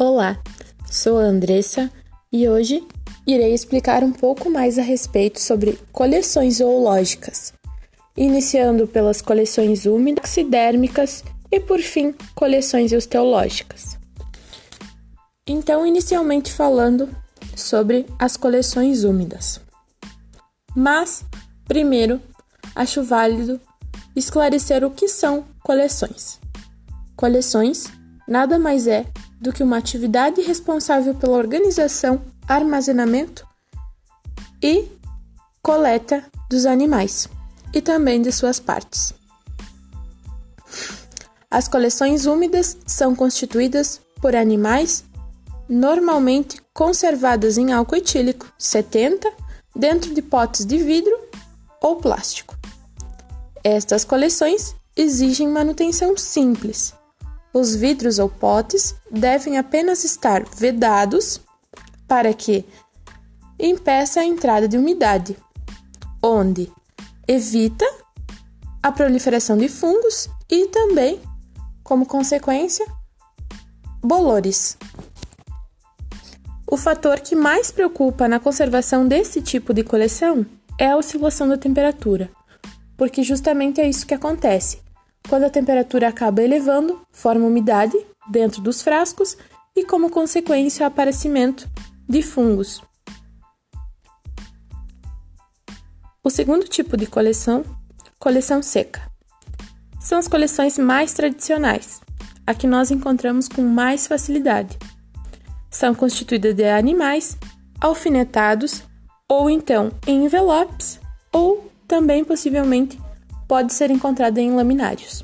Olá, sou a Andressa e hoje irei explicar um pouco mais a respeito sobre coleções zoológicas, iniciando pelas coleções úmidas, taxidérmicas e, por fim, coleções osteológicas. Então, inicialmente falando sobre as coleções úmidas. Mas, primeiro, acho válido esclarecer o que são coleções. Coleções nada mais é do que uma atividade responsável pela organização, armazenamento e coleta dos animais e também de suas partes. As coleções úmidas são constituídas por animais normalmente conservadas em álcool etílico 70 dentro de potes de vidro ou plástico. Estas coleções exigem manutenção simples. Os vidros ou potes devem apenas estar vedados para que impeça a entrada de umidade, onde evita a proliferação de fungos e também, como consequência, bolores. O fator que mais preocupa na conservação desse tipo de coleção é a oscilação da temperatura, porque justamente é isso que acontece. Quando a temperatura acaba elevando, forma umidade dentro dos frascos e, como consequência, o aparecimento de fungos. O segundo tipo de coleção, coleção seca, são as coleções mais tradicionais, a que nós encontramos com mais facilidade são constituídas de animais alfinetados ou então em envelopes ou também possivelmente pode ser encontrada em laminários.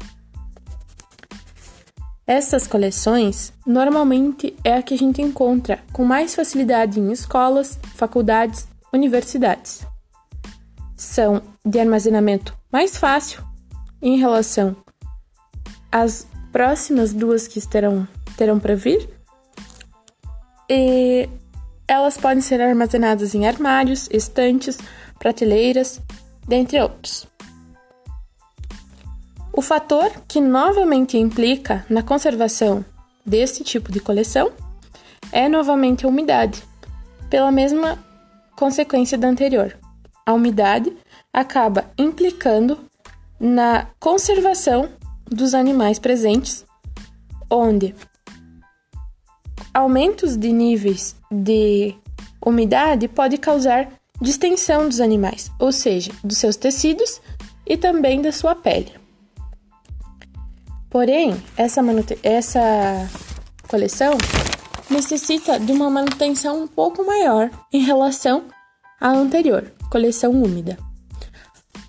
Essas coleções normalmente é a que a gente encontra com mais facilidade em escolas, faculdades, universidades. São de armazenamento mais fácil em relação às próximas duas que terão, terão para vir, e elas podem ser armazenadas em armários, estantes, prateleiras, dentre outros. O fator que novamente implica na conservação desse tipo de coleção é novamente a umidade, pela mesma consequência da anterior. A umidade acaba implicando na conservação dos animais presentes, onde aumentos de níveis de umidade pode causar distensão dos animais, ou seja, dos seus tecidos e também da sua pele. Porém, essa, essa coleção necessita de uma manutenção um pouco maior em relação à anterior, coleção úmida.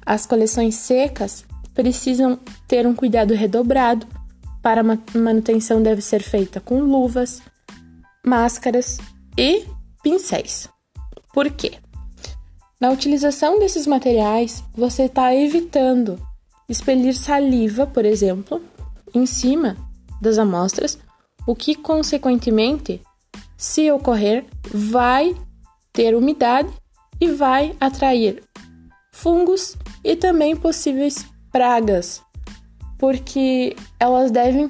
As coleções secas precisam ter um cuidado redobrado, para a manutenção deve ser feita com luvas, máscaras e pincéis. Por quê? Na utilização desses materiais, você está evitando expelir saliva, por exemplo, em cima das amostras, o que, consequentemente, se ocorrer, vai ter umidade e vai atrair fungos e também possíveis pragas, porque elas devem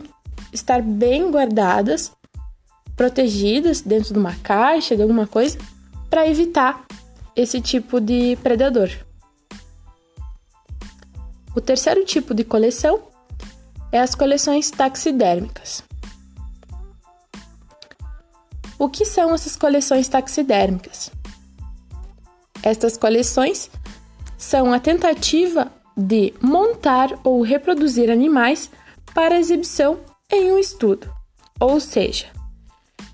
estar bem guardadas protegidas dentro de uma caixa, de alguma coisa, para evitar esse tipo de predador. O terceiro tipo de coleção é as coleções taxidérmicas. O que são essas coleções taxidérmicas? Estas coleções são a tentativa de montar ou reproduzir animais para exibição em um estudo, ou seja,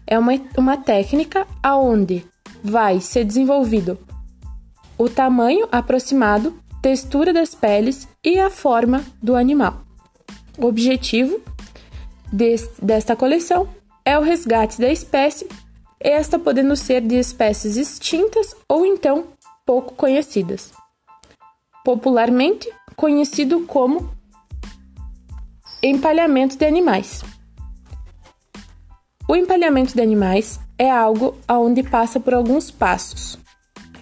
é uma, uma técnica aonde vai ser desenvolvido o tamanho aproximado, textura das peles e a forma do animal. O objetivo desta coleção é o resgate da espécie, esta podendo ser de espécies extintas ou então pouco conhecidas. Popularmente conhecido como empalhamento de animais. O empalhamento de animais é algo onde passa por alguns passos,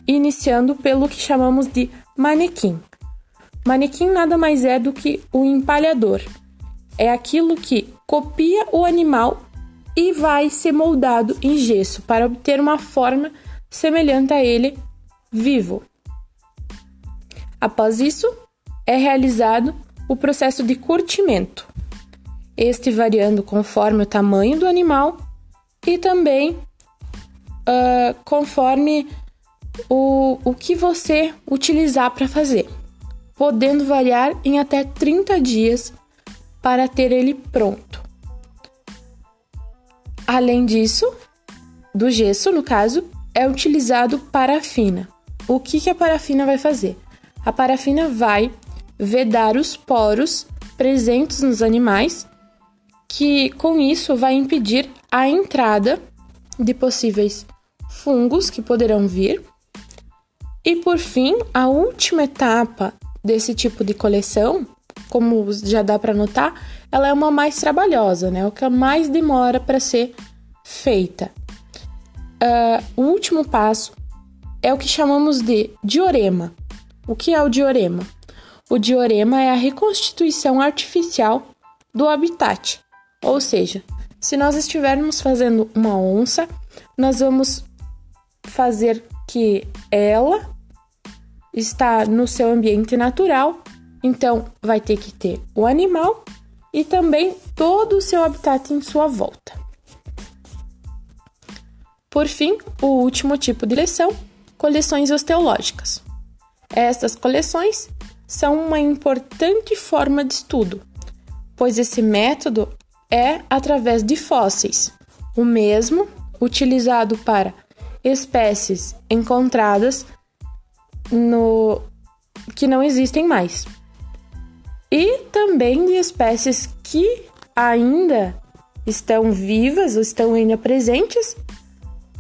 iniciando pelo que chamamos de manequim. Manequim nada mais é do que o empalhador. É aquilo que copia o animal e vai ser moldado em gesso para obter uma forma semelhante a ele vivo. Após isso, é realizado o processo de curtimento, este variando conforme o tamanho do animal e também uh, conforme o, o que você utilizar para fazer, podendo variar em até 30 dias para ter ele pronto. Além disso, do gesso, no caso, é utilizado parafina. O que, que a parafina vai fazer? A parafina vai vedar os poros presentes nos animais, que com isso vai impedir a entrada de possíveis fungos que poderão vir. E por fim, a última etapa desse tipo de coleção, como já dá para notar, ela é uma mais trabalhosa, né? O que mais demora para ser feita. Uh, o último passo é o que chamamos de diorema. O que é o diorema? O diorema é a reconstituição artificial do habitat. Ou seja, se nós estivermos fazendo uma onça, nós vamos fazer que ela está no seu ambiente natural, então vai ter que ter o animal e também todo o seu habitat em sua volta. Por fim, o último tipo de coleção, coleções osteológicas. Estas coleções são uma importante forma de estudo, pois esse método é através de fósseis, o mesmo utilizado para espécies encontradas no que não existem mais. E também de espécies que ainda estão vivas ou estão ainda presentes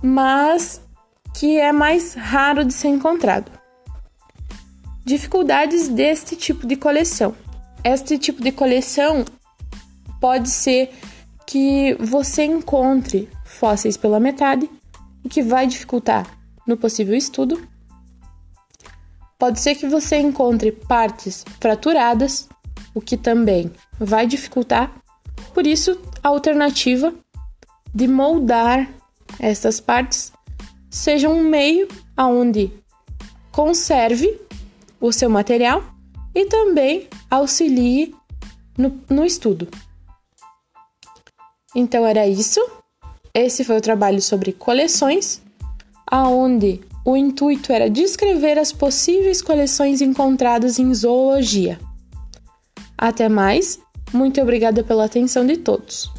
mas que é mais raro de ser encontrado. Dificuldades deste tipo de coleção. Este tipo de coleção pode ser que você encontre fósseis pela metade, o que vai dificultar no possível estudo. Pode ser que você encontre partes fraturadas, o que também vai dificultar. Por isso, a alternativa de moldar essas partes sejam um meio aonde conserve o seu material e também auxilie no, no estudo. Então era isso. Esse foi o trabalho sobre coleções, aonde o intuito era descrever as possíveis coleções encontradas em zoologia. Até mais, muito obrigada pela atenção de todos.